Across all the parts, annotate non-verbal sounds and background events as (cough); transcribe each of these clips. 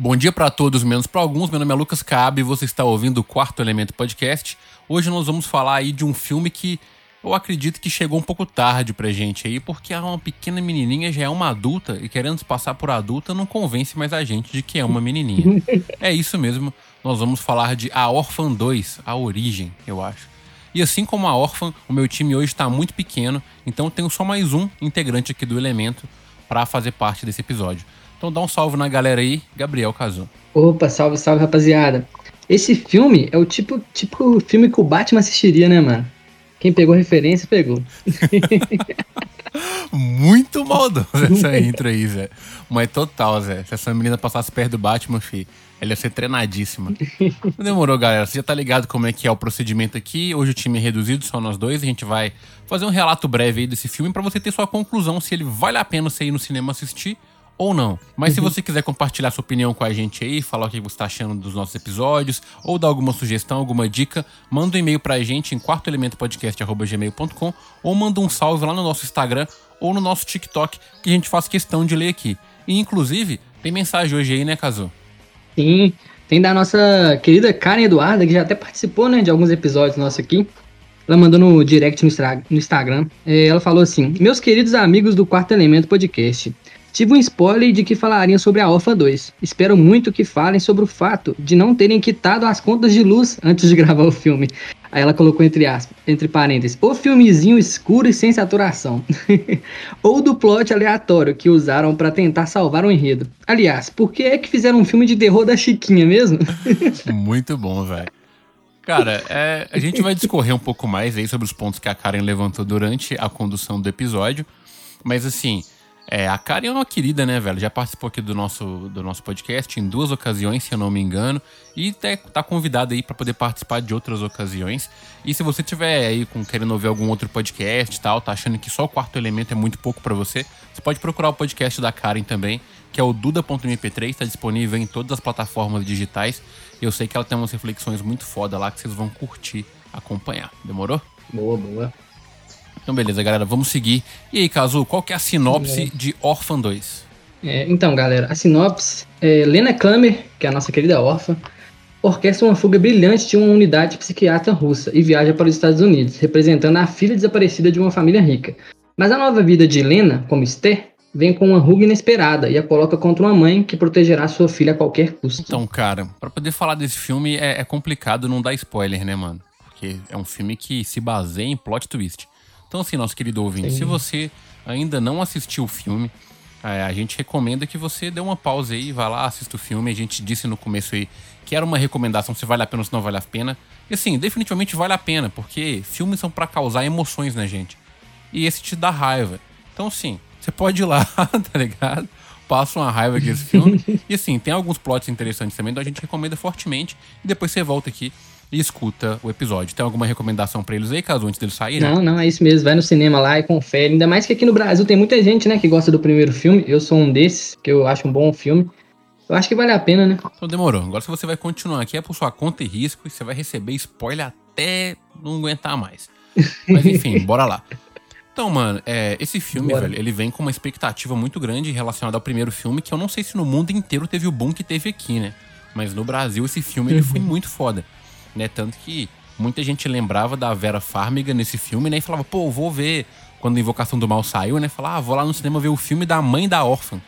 Bom dia para todos, menos para alguns. Meu nome é Lucas Cabe e você está ouvindo o Quarto Elemento Podcast. Hoje nós vamos falar aí de um filme que eu acredito que chegou um pouco tarde pra gente aí, porque uma pequena menininha já é uma adulta e querendo se passar por adulta não convence mais a gente de que é uma menininha. (laughs) é isso mesmo, nós vamos falar de A Orphan 2, A Origem, eu acho. E assim como a Orphan, o meu time hoje está muito pequeno, então eu tenho só mais um integrante aqui do Elemento para fazer parte desse episódio. Então dá um salve na galera aí, Gabriel Cazu. Opa, salve, salve rapaziada. Esse filme é o tipo, tipo filme que o Batman assistiria, né, mano? Quem pegou referência, pegou. (laughs) Muito maldoso (laughs) essa intro aí, Zé. Mas total, Zé. Se essa menina passasse perto do Batman, fi, ela ia ser treinadíssima. (laughs) Demorou, galera. Você já tá ligado como é que é o procedimento aqui. Hoje o time é reduzido, só nós dois. A gente vai fazer um relato breve aí desse filme para você ter sua conclusão se ele vale a pena você ir no cinema assistir ou não. Mas uhum. se você quiser compartilhar sua opinião com a gente aí, falar o que você está achando dos nossos episódios, ou dar alguma sugestão, alguma dica, manda um e-mail pra gente em quartoelementopodcast.gmail.com ou manda um salve lá no nosso Instagram ou no nosso TikTok, que a gente faz questão de ler aqui. E inclusive, tem mensagem hoje aí, né, Cazu? Sim, tem da nossa querida Karen Eduarda, que já até participou, né, de alguns episódios nossos aqui. Ela mandou no direct no, Instagram. É, ela falou assim: Meus queridos amigos do Quarto Elemento Podcast, Tive um spoiler de que falariam sobre a Alpha 2. Espero muito que falem sobre o fato de não terem quitado as contas de luz antes de gravar o filme. Aí ela colocou entre aspas, entre parênteses, o filmezinho escuro e sem saturação. (laughs) Ou do plot aleatório que usaram para tentar salvar o enredo. Aliás, por que é que fizeram um filme de terror da Chiquinha mesmo? (laughs) muito bom, velho. Cara, é, a gente vai discorrer um pouco mais aí sobre os pontos que a Karen levantou durante a condução do episódio. Mas assim, é, a Karen é uma querida, né, velho? Já participou aqui do nosso, do nosso podcast em duas ocasiões, se eu não me engano. E tá, tá convidada aí para poder participar de outras ocasiões. E se você tiver aí com, querendo ouvir algum outro podcast e tal, tá achando que só o quarto elemento é muito pouco para você, você pode procurar o podcast da Karen também, que é o duda.mp3, tá disponível em todas as plataformas digitais. Eu sei que ela tem umas reflexões muito foda lá que vocês vão curtir acompanhar. Demorou? Boa, boa. Então, beleza, galera, vamos seguir. E aí, Cazu, qual que é a sinopse é. de Orphan 2? É, então, galera, a sinopse é Lena Kramer, que é a nossa querida órfã, orquestra uma fuga brilhante de uma unidade psiquiatra russa e viaja para os Estados Unidos, representando a filha desaparecida de uma família rica. Mas a nova vida de Lena, como Esther, vem com uma ruga inesperada e a coloca contra uma mãe que protegerá sua filha a qualquer custo. Então, cara, para poder falar desse filme é, é complicado não dar spoiler, né, mano? Porque é um filme que se baseia em plot twist. Então, assim, nosso querido ouvinte, Sim. se você ainda não assistiu o filme, é, a gente recomenda que você dê uma pausa aí, vá lá, assista o filme. A gente disse no começo aí que era uma recomendação se vale a pena ou se não vale a pena. E assim, definitivamente vale a pena, porque filmes são para causar emoções na gente. E esse te dá raiva. Então, assim, você pode ir lá, (laughs) tá ligado? Passa uma raiva com esse filme. (laughs) e assim, tem alguns plots interessantes também, então a gente recomenda fortemente. E depois você volta aqui e escuta o episódio. Tem alguma recomendação para eles aí, caso antes deles saírem? Não, não, é isso mesmo. Vai no cinema lá e confere. Ainda mais que aqui no Brasil tem muita gente, né, que gosta do primeiro filme. Eu sou um desses, que eu acho um bom filme. Eu acho que vale a pena, né? Então demorou. Agora se você vai continuar aqui é por sua conta e risco e você vai receber spoiler até não aguentar mais. Mas enfim, (laughs) bora lá. Então, mano, é, esse filme, Bora. velho, ele vem com uma expectativa muito grande relacionada ao primeiro filme, que eu não sei se no mundo inteiro teve o boom que teve aqui, né? Mas no Brasil, esse filme, ele (laughs) foi muito foda né? Tanto que muita gente lembrava da Vera Farmiga nesse filme, né? E falava, pô, vou ver. Quando a Invocação do Mal saiu, né? Falava, ah, vou lá no cinema ver o filme da mãe da órfã.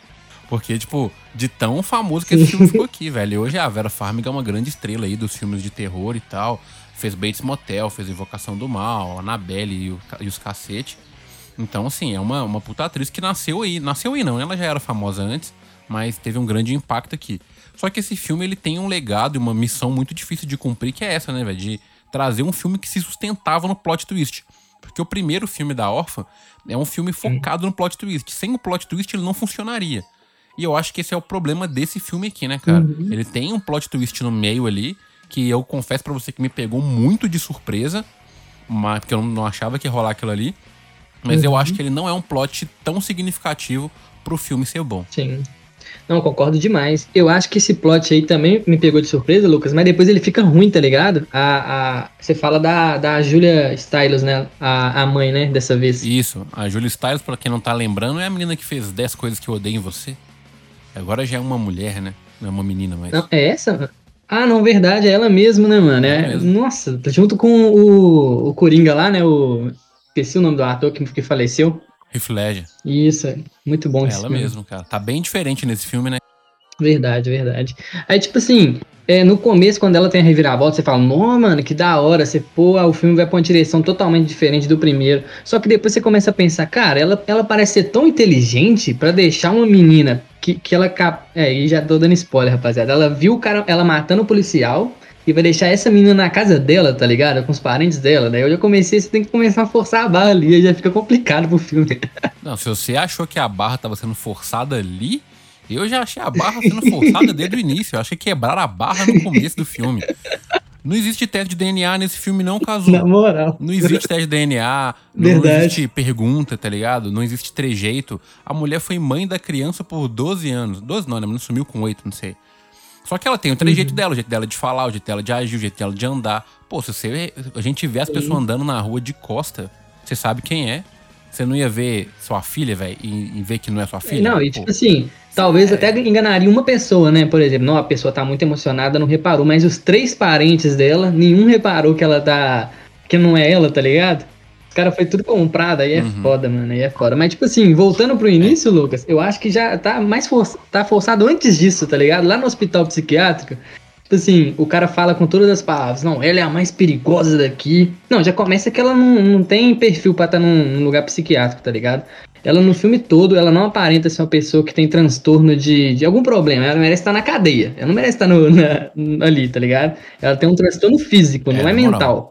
Porque, tipo, de tão famoso que esse filme ficou aqui, (laughs) velho. E hoje a Vera Farmiga é uma grande estrela aí dos filmes de terror e tal. Fez Bates Motel, fez Invocação do Mal, Annabelle e, o, e os cacete. Então, assim, é uma, uma puta atriz que nasceu aí. Nasceu aí não, ela já era famosa antes, mas teve um grande impacto aqui. Só que esse filme ele tem um legado e uma missão muito difícil de cumprir, que é essa, né, velho? De trazer um filme que se sustentava no plot twist. Porque o primeiro filme da Órfã é um filme focado no plot twist. Sem o plot twist ele não funcionaria. E eu acho que esse é o problema desse filme aqui, né, cara? Uhum. Ele tem um plot twist no meio ali, que eu confesso para você que me pegou muito de surpresa, mas, porque eu não achava que ia rolar aquilo ali. Mas uhum. eu acho que ele não é um plot tão significativo pro filme ser bom. Sim. Não, concordo demais. Eu acho que esse plot aí também me pegou de surpresa, Lucas, mas depois ele fica ruim, tá ligado? A, a, você fala da, da Julia Stiles, né? A, a mãe, né? Dessa vez. Isso. A Julia Stiles, pra quem não tá lembrando, é a menina que fez 10 coisas que eu odeio em você. Agora já é uma mulher, né? Não é uma menina, mas. Não, é essa? Ah, não, verdade, é ela mesma, né, mano? É, É nossa, tá junto com o, o Coringa lá, né? O. Esqueci o nome do ator que, que faleceu. Heath Ledger. Isso, é muito bom É ela mesmo, cara. Tá bem diferente nesse filme, né? Verdade, verdade. Aí, tipo assim, é, no começo, quando ela tem a reviravolta, você fala, não, mano, que da hora. Você, pô, o filme vai pra uma direção totalmente diferente do primeiro. Só que depois você começa a pensar, cara, ela, ela parece ser tão inteligente pra deixar uma menina que, que ela. cap- É, e já tô dando spoiler, rapaziada. Ela viu o cara, ela matando o policial. E vai deixar essa menina na casa dela, tá ligado? Com os parentes dela. Daí eu já comecei, você tem que começar a forçar a barra ali, aí já fica complicado pro filme. (laughs) Não, se você achou que a barra tava sendo forçada ali, eu já achei a barra sendo forçada desde o início. Eu achei que quebraram a barra no começo do filme. Não existe teste de DNA nesse filme, não, Cazu. Na moral. Não existe teste de DNA, não Verdade. existe pergunta, tá ligado? Não existe trejeito. A mulher foi mãe da criança por 12 anos. 12 não, né? Não sumiu com 8, não sei. Só que ela tem o trejeito dela, o jeito dela de falar, o jeito dela de agir, o jeito dela de andar. Pô, se você, a gente vê as pessoas andando na rua de costa, você sabe quem é. Você não ia ver sua filha, velho, e, e ver que não é sua filha? Não, e tipo assim, talvez até enganaria uma pessoa, né? Por exemplo, não, a pessoa tá muito emocionada, não reparou, mas os três parentes dela, nenhum reparou que ela tá. que não é ela, tá ligado? Os caras foi tudo comprado, aí é Uhum. foda, mano, aí é foda. Mas, tipo assim, voltando pro início, Lucas, eu acho que já tá mais for... tá forçado antes disso, tá ligado? Lá no hospital psiquiátrico, tipo assim, o cara fala com todas as palavras, não, ela é a mais perigosa daqui. Não, já começa que ela não, não tem perfil pra estar num, num lugar psiquiátrico, tá ligado? Ela no filme todo, ela não aparenta ser uma pessoa que tem transtorno de, de algum problema. Ela merece estar na cadeia. Ela não merece estar no, na- ali, tá ligado? Ela tem um transtorno físico, É, não é na moral. mental.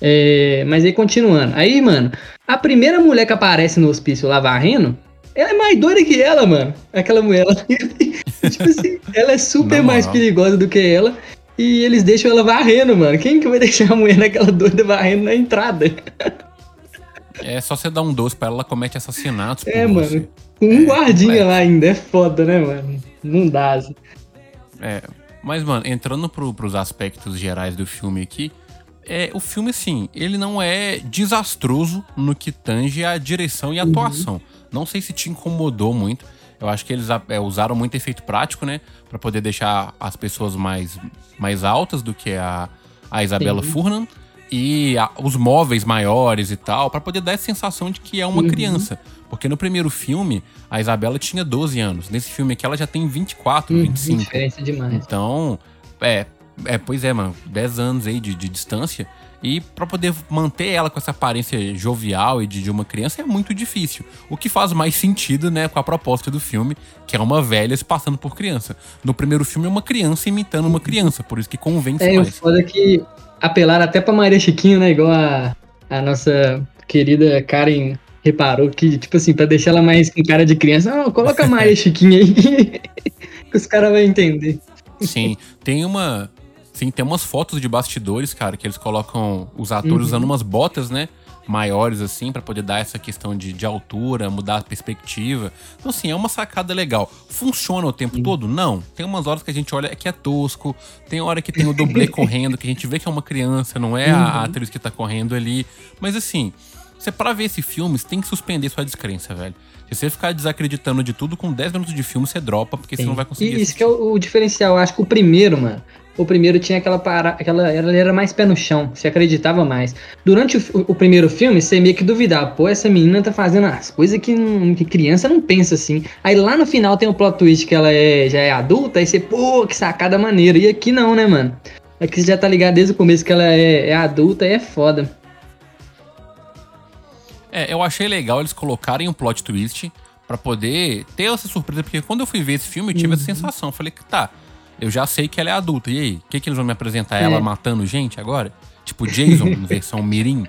É, mas aí continuando. Aí, mano, a primeira mulher que aparece no hospício lá varrendo, ela é mais doida que ela, mano. Aquela mulher. Ela, (laughs) tipo assim, ela é super Na mais moral. perigosa do que ela. E eles deixam ela varrendo, mano. Quem que vai deixar a mulher naquela doida varrendo na entrada? (laughs) É só você dar um doce pra ela, ela comete assassinatos. É, mano. você. Com um É, guardinha complexo. lá ainda, é foda, né, mano? Não dá. assim. É, mas, mano, entrando pro, pros aspectos gerais do filme aqui, é, o filme, assim, ele não é desastroso no que tange a direção e a atuação. Não sei se te incomodou muito. Eu acho que eles é, usaram muito efeito prático, né? Pra poder deixar as pessoas mais, mais altas do que a, a Isabela Sim. Furnan. E a- os móveis maiores e tal, pra poder dar essa sensação de que é uma Uhum. criança. Porque no primeiro filme, a Isabela tinha 12 anos. Nesse filme aqui, ela já tem 24, Hum, 25. Diferença demais. Então, é, é, pois é, mano, 10 anos aí de, de distância. E pra poder manter ela com essa aparência jovial e de, de uma criança é muito difícil. O que faz mais sentido, né, com a proposta do filme, que é uma velha se passando por criança. No primeiro filme é uma criança imitando uma criança, por isso que convence É, o mais. foda é que apelaram até pra Maria Chiquinho, né? Igual a, a nossa querida Karen reparou que, tipo assim, pra deixar ela mais com cara de criança, não, coloca a Maria (laughs) Chiquinho aí que (laughs) os caras vão entender. Sim, tem uma. Sim, tem umas fotos de bastidores, cara, que eles colocam os atores Uhum. usando umas botas, né? Maiores, assim, pra poder dar essa questão de, de altura, mudar a perspectiva. Então, assim, é uma sacada legal. Funciona o tempo todo? Não. Tem umas horas que a gente olha que é tosco, tem hora que tem o dublê (laughs) correndo, que a gente vê que é uma criança, não é a, a Uhum. atriz que tá correndo ali. Mas, assim, você para ver esse filme, você tem que suspender sua descrença, velho. Se você ficar desacreditando de tudo, com 10 minutos de filme você dropa, porque você não vai conseguir E isso assistir. que é o, o diferencial. Eu acho que o primeiro, mano. O primeiro tinha aquela parada. Aquela, ele era mais pé no chão, você acreditava mais. Durante o, o primeiro filme, você meio que duvidava, pô, essa menina tá fazendo as coisas que, não- que criança não pensa assim. Aí lá no final tem o plot twist que ela é, já é adulta, aí você, pô, que sacada maneira. E aqui não, né, mano? Aqui você já tá ligado desde o começo que ela é, é adulta e é foda. É, eu achei legal eles colocarem um plot twist pra poder ter essa surpresa, porque quando eu fui ver esse filme eu tive Uhum. essa sensação. Falei que tá, eu já sei que ela é adulta. E aí, o que, que eles vão me apresentar? É. Ela matando gente agora? Tipo Jason, (laughs) versão Mirim?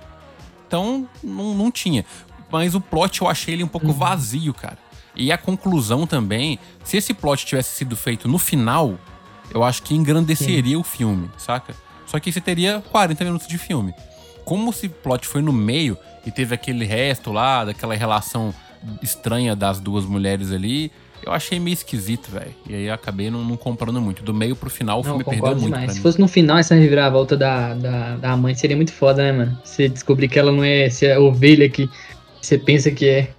Então, não, não tinha. Mas o plot eu achei ele um Uhum. pouco vazio, cara. E a conclusão também, se esse plot tivesse sido feito no final, eu acho que engrandeceria o filme, saca? Só que você teria 40 minutos de filme. Como esse plot foi no meio e teve aquele resto lá, daquela relação estranha das duas mulheres ali, eu achei meio esquisito, velho. E aí eu acabei não, não comprando muito. Do meio pro final o Não, filme perdeu muito demais. pra Se fosse no final essa reviravolta da, da, da mãe, seria muito foda, né, mano? Você descobrir que ela não é, se é ovelha que você pensa que é.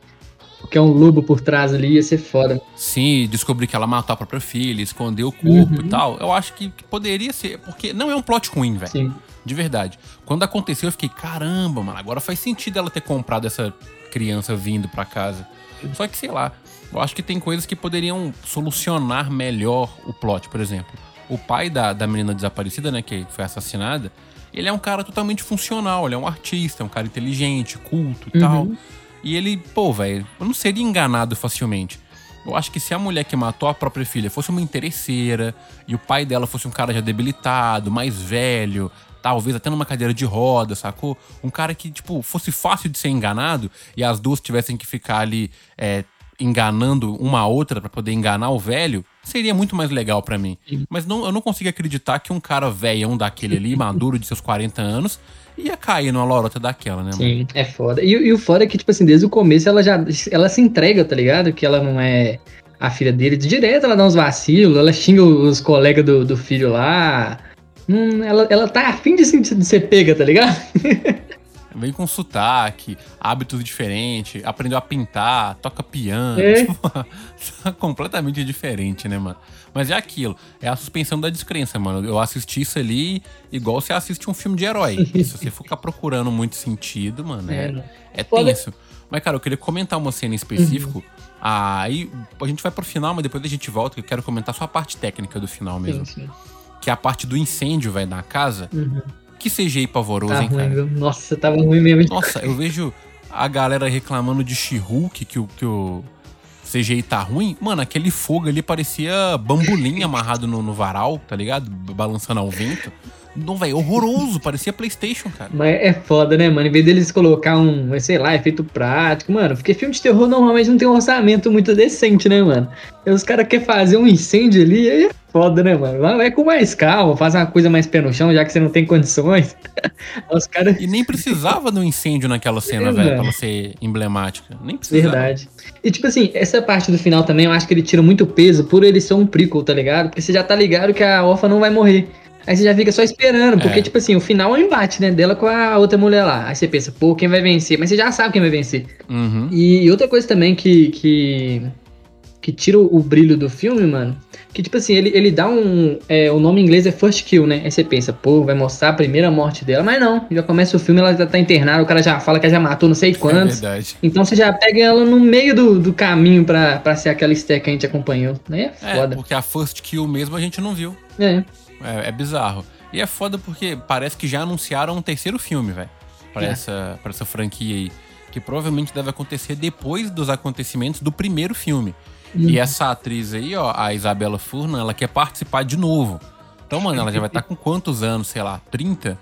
que é um lobo por trás ali, ia ser foda. Sim, descobrir que ela matou a própria filha, escondeu o corpo uhum. e tal. Eu acho que, que, poderia ser, porque não é um plot ruim, velho. Sim. De verdade. Quando aconteceu, eu fiquei, caramba, mano, agora faz sentido ela ter comprado essa criança vindo pra casa. Só que, sei lá, eu acho que tem coisas que poderiam solucionar melhor o plot. Por exemplo, o pai da, da menina desaparecida, né, que foi assassinada, ele é um cara totalmente funcional, ele é um artista, é um cara inteligente, culto e uhum. tal. E ele, pô, velho, eu não seria enganado facilmente. Eu acho que se a mulher que matou a própria filha fosse uma interesseira e o pai dela fosse um cara já debilitado, mais velho, talvez até numa cadeira de roda, sacou? Um cara que, tipo, fosse fácil de ser enganado e as duas tivessem que ficar ali é, enganando uma a outra para poder enganar o velho, seria muito mais legal para mim. Mas não, eu não consigo acreditar que um cara velhão daquele ali, (laughs) maduro de seus 40 anos, ia cair numa lorota daquela, né? Mano? Sim, é foda. E, e, o foda é que, tipo assim, desde o começo ela já ela se entrega, tá ligado? Que ela não é a filha dele. Direto ela dá uns vacilos, ela xinga os colegas do, do filho lá. Hum, ela, ela tá afim de, de ser pega, tá ligado? (laughs) Vem com sotaque, hábitos diferentes, aprendeu a pintar, toca piano. É. (laughs) Tipo, completamente diferente, né, mano? Mas é aquilo, é a suspensão da descrença, mano. Eu assisti isso ali igual você assiste um filme de herói. (laughs) se você ficar procurando muito sentido, mano, é, é, é tenso. Mas, cara, eu queria comentar uma cena em específico. Uhum. Aí a gente vai pro final, mas depois a gente volta, que eu quero comentar só a parte técnica do final mesmo. Sim, sim. Que é a parte do incêndio, vai, na casa. Uhum. Que CGI pavoroso, tá hein, ruim, cara? Nossa, tava ruim mesmo. Nossa, eu vejo a galera reclamando de She-Hulk, que o, que o CGI tá ruim. Mano, aquele fogo ali parecia bambolim amarrado no, no varal, tá ligado? Balançando ao vento. Não, velho, horroroso, parecia PlayStation, cara. Mas é foda, né, mano? Em vez deles colocar um, sei lá, efeito prático, mano, porque filme de terror normalmente não tem um orçamento muito decente, né, mano? E os caras querem fazer um incêndio ali, aí é foda, né, mano? Vai com mais calma, faz uma coisa mais pé no chão, já que você não tem condições. (laughs) os cara... E nem precisava do incêndio naquela cena, é, velho, pra ela ser emblemática. Nem precisava. Verdade. E, tipo assim, essa parte do final também, eu acho que ele tira muito peso por ele ser um prequel, tá ligado? Porque você já tá ligado que a órfã não vai morrer. Aí você já fica só esperando, porque, é. tipo assim, o final é um embate, né? Dela com a outra mulher lá. Aí você pensa, pô, quem vai vencer? Mas você já sabe quem vai vencer. Uhum. E outra coisa também que, que, que tira o brilho do filme, mano, que, tipo assim, ele, ele dá um. É, o nome em inglês é First Kill, né? Aí você pensa, pô, vai mostrar a primeira morte dela. Mas não, já começa o filme, ela já tá internada, o cara já fala que ela já matou não sei é quantos. É verdade. Então você já pega ela no meio do, do caminho pra, pra ser aquela stack que a gente acompanhou. Né? É foda. É, porque a First Kill mesmo a gente não viu. É. É, é bizarro. E é foda porque parece que já anunciaram um terceiro filme, velho. Pra, é. essa, pra essa franquia aí. Que provavelmente deve acontecer depois dos acontecimentos do primeiro filme. Uhum. E essa atriz aí, ó, a Isabela Furna, ela quer participar de novo. Então, mano, ela já vai estar tá com quantos anos? Sei lá, 30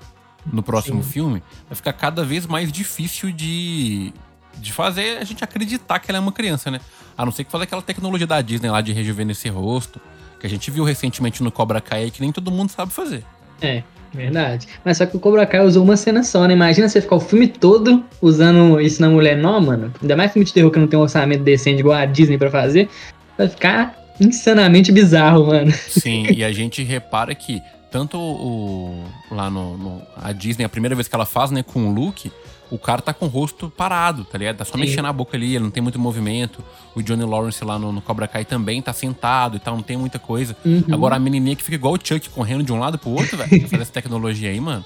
no próximo Sim. filme? Vai ficar cada vez mais difícil de, de fazer a gente acreditar que ela é uma criança, né? A não ser que fazer aquela tecnologia da Disney lá de rejuvenescer rosto que a gente viu recentemente no Cobra Kai que nem todo mundo sabe fazer. É, verdade. Mas só que o Cobra Kai usou uma cena só, né? Imagina você ficar o filme todo usando isso na mulher não, mano. Ainda mais filme de terror que não tem um orçamento decente igual a Disney pra fazer. Vai ficar insanamente bizarro, mano. Sim, e a gente repara que tanto o, lá no, no, a Disney, a primeira vez que ela faz, né, com o Luke, o cara tá com o rosto parado, tá ligado? Tá só Sim. mexendo a boca ali, ele não tem muito movimento. O Johnny Lawrence lá no, no Cobra Kai também tá sentado e tal, não tem muita coisa. Uhum. Agora a menininha que fica igual o Chuck correndo de um lado pro outro, velho, essa tecnologia aí, mano.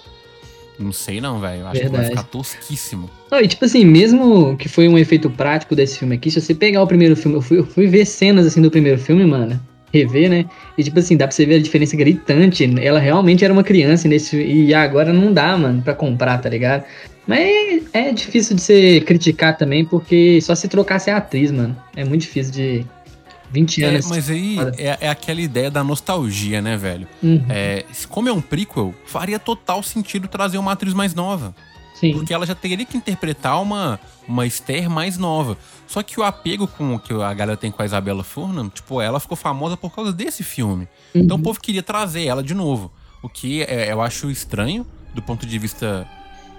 Não sei não, velho. Acho Verdade. que vai ficar tosquíssimo. Não, e tipo assim, mesmo que foi um efeito prático desse filme aqui, se você pegar o primeiro filme, eu fui, eu fui ver cenas assim do primeiro filme, mano rever, né? E tipo assim, dá pra você ver a diferença gritante. Ela realmente era uma criança nesse. E agora não dá, mano, pra comprar, tá ligado? Mas é difícil de você criticar também, porque só se trocasse a atriz, mano. É muito difícil de 20 é, anos. É, mas aí é, é, aquela ideia da nostalgia, né, velho? Uhum. É, como é um prequel, faria total sentido trazer uma atriz mais nova. Sim. Porque ela já teria que interpretar uma, uma Esther mais nova. Só que o apego com que a galera tem com a Isabela Furnan, tipo, ela ficou famosa por causa desse filme. Uhum. Então o povo queria trazer ela de novo. O que é, eu acho estranho do ponto de vista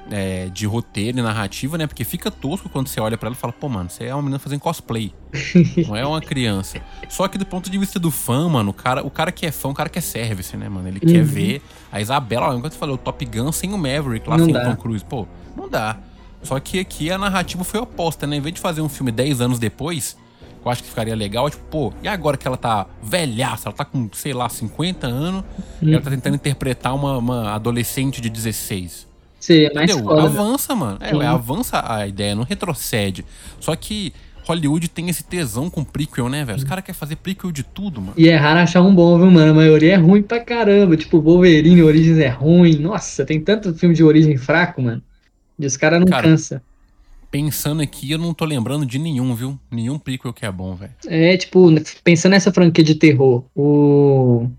é, de roteiro e narrativa, né? Porque fica tosco quando você olha para ela e fala, pô, mano, você é uma menina fazendo cosplay. (laughs) não é uma criança. Só que do ponto de vista do fã, mano, o cara, o cara que é fã, o cara que é service, né, mano? Ele uhum. quer ver a Isabela, enquanto você falou, o Top Gun sem o Maverick lá, não sem dá. o Tom Cruise. Pô, não dá. Só que aqui a narrativa foi oposta, né? Em vez de fazer um filme 10 anos depois, eu acho que ficaria legal, tipo, pô, e agora que ela tá velhaça, ela tá com, sei lá, 50 anos, e ela tá tentando interpretar uma, uma adolescente de 16. Sim, é mais foda. Avança, mano. É, avança a ideia, não retrocede. Só que Hollywood tem esse tesão com prequel, né, velho? Os caras querem fazer prequel de tudo, mano. E é raro achar um bom, viu, mano? A maioria é ruim pra caramba. Tipo, Wolverine, Origins é ruim. Nossa, tem tanto filme de origem fraco, mano. E os caras não cara, cansa. Pensando aqui, eu não tô lembrando de nenhum, viu? Nenhum prequel que é bom, velho. É, tipo, pensando nessa franquia de terror, o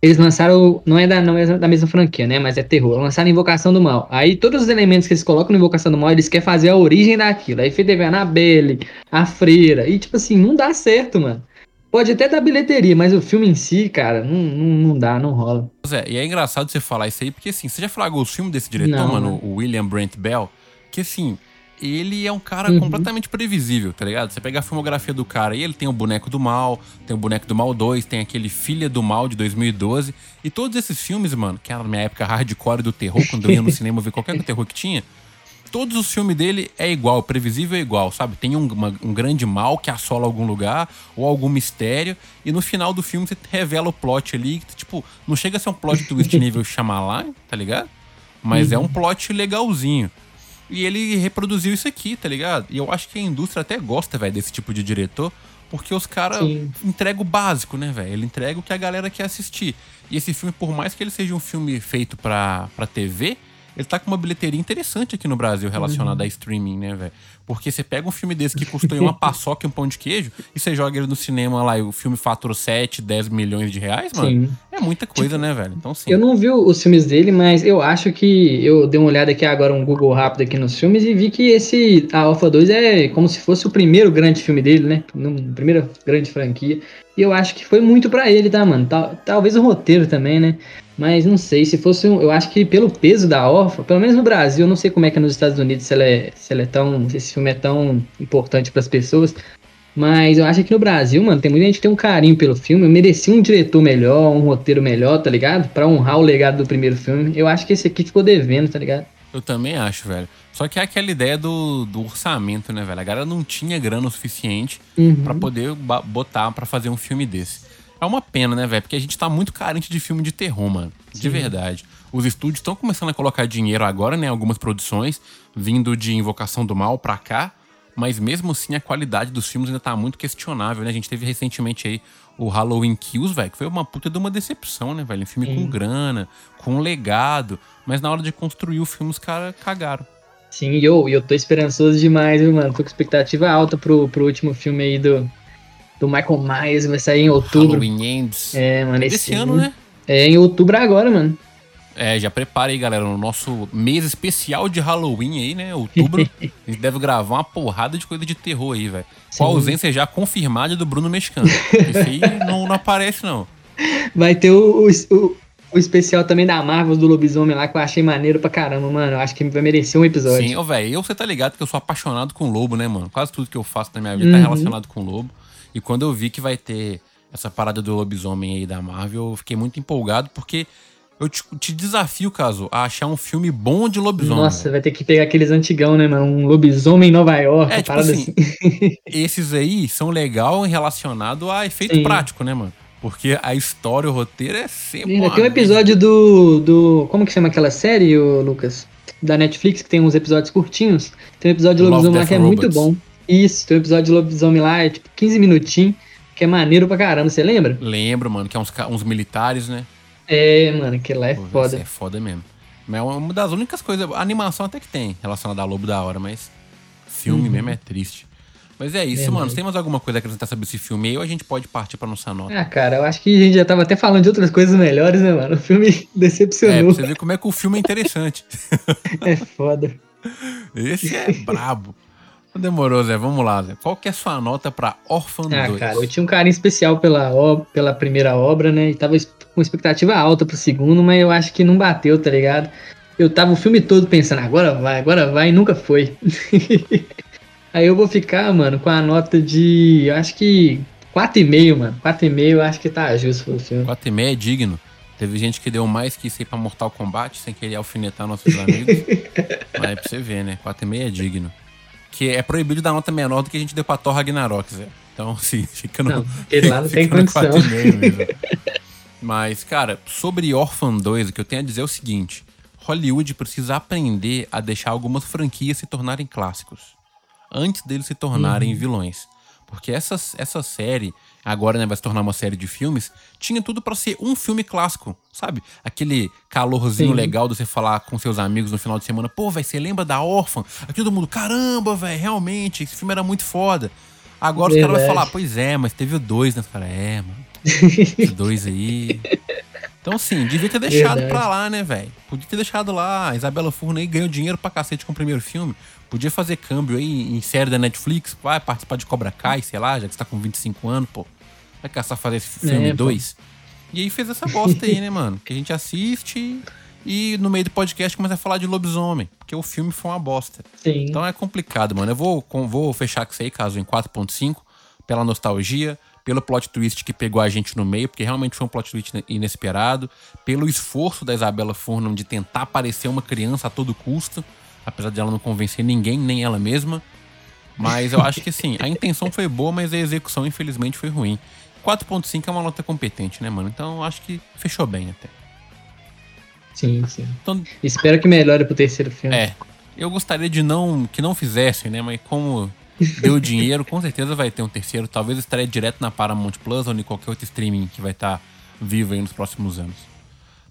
eles lançaram, não é, da, não é da mesma franquia, né? Mas é terror. Lançaram Invocação do Mal. Aí todos os elementos que eles colocam no Invocação do Mal, eles querem fazer a origem daquilo. Aí teve a Annabelle, a Freira. E tipo assim, não dá certo, mano. Pode até dar bilheteria, mas o filme em si, cara, não, não, não dá, não rola. Zé, e é engraçado você falar isso aí, porque assim, você já falou os filmes desse diretor, não, mano, o William Brent Bell, que assim, ele é um cara uhum. completamente previsível, tá ligado? Você pega a filmografia do cara e ele tem o Boneco do Mal, tem o Boneco do Mal 2, tem aquele Filha do Mal de 2012. E todos esses filmes, mano, que era na minha época hardcore do terror, quando eu ia no (laughs) cinema ver qualquer terror que tinha, todos os filmes dele é igual, previsível é igual, sabe? Tem um, uma, um grande mal que assola algum lugar ou algum mistério e no final do filme você revela o plot ali, que, tipo, não chega a ser um plot twist (laughs) nível lá, tá ligado? Mas uhum. é um plot legalzinho. E ele reproduziu isso aqui, tá ligado? E eu acho que a indústria até gosta, velho, desse tipo de diretor, porque os caras entregam o básico, né, velho? Ele entrega o que a galera quer assistir. E esse filme, por mais que ele seja um filme feito pra, pra TV, ele tá com uma bilheteria interessante aqui no Brasil relacionada uhum. a streaming, né, velho? Porque você pega um filme desse que custou uma (laughs) paçoca e um pão de queijo e você joga ele no cinema lá e o filme faturou 7, 10 milhões de reais, mano. Sim. É muita coisa, tipo, né, velho? Então, sim. Eu não vi os filmes dele, mas eu acho que eu dei uma olhada aqui agora, um Google rápido aqui nos filmes e vi que esse A Alpha 2 é como se fosse o primeiro grande filme dele, né? Primeira grande franquia. E eu acho que foi muito para ele, tá, mano? Tal, talvez o roteiro também, né? Mas não sei, se fosse um, Eu acho que pelo peso da órfã, pelo menos no Brasil, eu não sei como é que é nos Estados Unidos, se ela é, se ela é tão. Se esse filme é tão importante para as pessoas. Mas eu acho que no Brasil, mano, tem muita gente que tem um carinho pelo filme. Eu mereci um diretor melhor, um roteiro melhor, tá ligado? Pra honrar o legado do primeiro filme. Eu acho que esse aqui ficou devendo, tá ligado? Eu também acho, velho. Só que é aquela ideia do, do orçamento, né, velho? A galera não tinha grana o suficiente uhum. para poder botar para fazer um filme desse. É uma pena, né, velho? Porque a gente tá muito carente de filme de terror, mano. Sim. De verdade. Os estúdios estão começando a colocar dinheiro agora, né? Algumas produções, vindo de Invocação do Mal pra cá. Mas mesmo assim, a qualidade dos filmes ainda tá muito questionável, né? A gente teve recentemente aí o Halloween Kills, velho, que foi uma puta de uma decepção, né, velho? Um filme Sim. com grana, com legado. Mas na hora de construir o filme, os caras cagaram. Sim, e eu, eu tô esperançoso demais, viu, mano? Tô com expectativa alta pro, pro último filme aí do, do Michael Myers, vai sair em outubro. Halloween Ends. É, mano, esse, esse ano, né? É, em outubro agora, mano. É, já prepara aí, galera, no nosso mês especial de Halloween aí, né? Outubro, (laughs) a gente deve gravar uma porrada de coisa de terror aí, velho. Com a ausência já confirmada do Bruno Mexicano. Esse aí não, não aparece, não. Vai ter o, o, o, especial também da Marvel do Lobisomem lá, que eu achei maneiro pra caramba, mano. Eu acho que vai merecer um episódio. Sim, ô, velho, eu você tá ligado que eu sou apaixonado com lobo, né, mano? Quase tudo que eu faço na minha vida tá uhum. tá relacionado com lobo. E quando eu vi que vai ter essa parada do lobisomem aí da Marvel, eu fiquei muito empolgado, porque eu te, te desafio, caso, a achar um filme bom de lobisomem. Nossa, vai ter que pegar aqueles antigão, né, mano? Um lobisomem em Nova York, é, tipo parada assim, assim. (laughs) Esses aí são legal relacionado a efeito Sim. prático, né, mano? Porque a história, o roteiro é sempre. Ainda tem um episódio do, do. Como que chama aquela série, Lucas? Da Netflix, que tem uns episódios curtinhos. Tem um episódio de lobisomem lá que é Robots. muito bom. Isso, tem um episódio de lobisomem lá, é tipo 15 minutinhos, que é maneiro pra caramba, você lembra? Lembro, mano, que é uns, uns militares, né? É, mano, que lá é Pô, foda. É foda mesmo. Mas é uma das únicas coisas. A animação até que tem relacionada a Lobo da Hora, mas filme uhum. mesmo é triste. Mas é isso, é, mano. Você tem mais alguma coisa a acrescentar sobre esse filme aí ou a gente pode partir pra nossa nota? Ah, cara, eu acho que a gente já tava até falando de outras coisas melhores, né, mano? O filme (laughs) decepcionou. É, você ver como é que o filme é interessante. (laughs) é foda. Esse é brabo. Demorou, Zé. Vamos lá, Zé. Qual que é a sua nota pra Orphan ah, 2? cara, eu tinha um carinho especial pela, pela primeira obra, né? E tava com expectativa alta pro segundo, mas eu acho que não bateu, tá ligado? Eu tava o filme todo pensando, agora vai, agora vai, e nunca foi. (laughs) Aí eu vou ficar, mano, com a nota de. Eu acho que 4,5, mano. 4,5 eu acho que tá justo pro filme. 4,5 é digno. Teve gente que deu mais que isso aí pra Mortal Kombat, sem querer alfinetar nossos amigos. (laughs) Mas é pra você ver, né? 4,5 é digno. Que é proibido dar nota menor do que a gente deu pra Thor Ragnarok, Zé. Então, (laughs) sim, fica no. Não, (laughs) ele lá não tem condição. mesmo. Mas, cara, sobre Orphan 2, o que eu tenho a dizer é o seguinte: Hollywood precisa aprender a deixar algumas franquias se tornarem clássicos. Antes deles se tornarem uhum. vilões. Porque essa, essa série, agora né, vai se tornar uma série de filmes, tinha tudo para ser um filme clássico, sabe? Aquele calorzinho Sim. legal de você falar com seus amigos no final de semana, pô, vai você lembra da órfã? Aqui todo mundo, caramba, velho, realmente, esse filme era muito foda. Agora Verdade. os caras vão falar, pois é, mas teve o dois, né? Cara, é, mano. (laughs) Esse dois aí. Então, assim, devia ter deixado Verdade. pra lá, né, velho? Podia ter deixado lá. A Isabela Furna aí ganhou dinheiro pra cacete com o primeiro filme. Podia fazer câmbio aí em série da Netflix, vai participar de Cobra Kai, sei lá, já que você tá com 25 anos, pô. Vai caçar fazer esse filme 2. É, e aí fez essa bosta aí, né, mano? Que a gente assiste e no meio do podcast começa a falar de lobisomem, porque o filme foi uma bosta. Sim. Então é complicado, mano. Eu vou, vou fechar com isso aí, caso em 4.5, pela nostalgia, pelo plot twist que pegou a gente no meio, porque realmente foi um plot twist inesperado, pelo esforço da Isabela Furnham de tentar parecer uma criança a todo custo, apesar de ela não convencer ninguém, nem ela mesma. Mas eu acho que assim, a intenção foi boa, mas a execução infelizmente foi ruim. 4.5 é uma nota competente, né, mano? Então eu acho que fechou bem até. Sim, sim. Então, Espero que melhore pro terceiro filme. É. Eu gostaria de não que não fizessem, né? Mas como deu dinheiro, com certeza vai ter um terceiro. Talvez estaria direto na Paramount Plus ou em qualquer outro streaming que vai estar tá vivo aí nos próximos anos.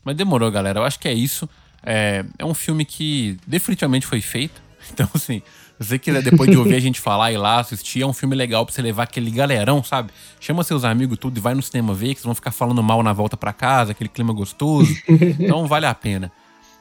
Mas demorou, galera. Eu acho que é isso. É, é um filme que definitivamente foi feito. (laughs) Então, assim, se você quiser depois de ouvir a gente falar e lá assistir, é um filme legal pra você levar aquele galerão, sabe? Chama seus amigos tudo e vai no cinema ver, que vocês vão ficar falando mal na volta para casa, aquele clima gostoso. Então vale a pena.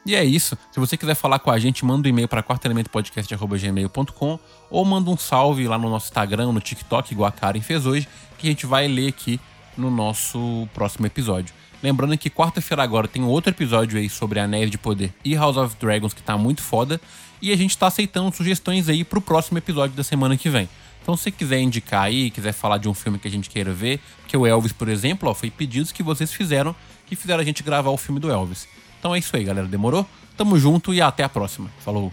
E é isso. Se você quiser falar com a gente, manda um e-mail para quartoelementopodcast.gmail.com ou manda um salve lá no nosso Instagram, no TikTok, igual a Karen fez hoje, que a gente vai ler aqui no nosso próximo episódio. Lembrando que quarta-feira agora tem outro episódio aí sobre Anéis de Poder e House of Dragons que tá muito foda. E a gente tá aceitando sugestões aí pro próximo episódio da semana que vem. Então, se você quiser indicar aí, quiser falar de um filme que a gente queira ver, que o Elvis, por exemplo, ó, foi pedidos que vocês fizeram, que fizeram a gente gravar o filme do Elvis. Então é isso aí, galera. Demorou? Tamo junto e até a próxima. Falou.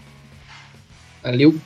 Valeu.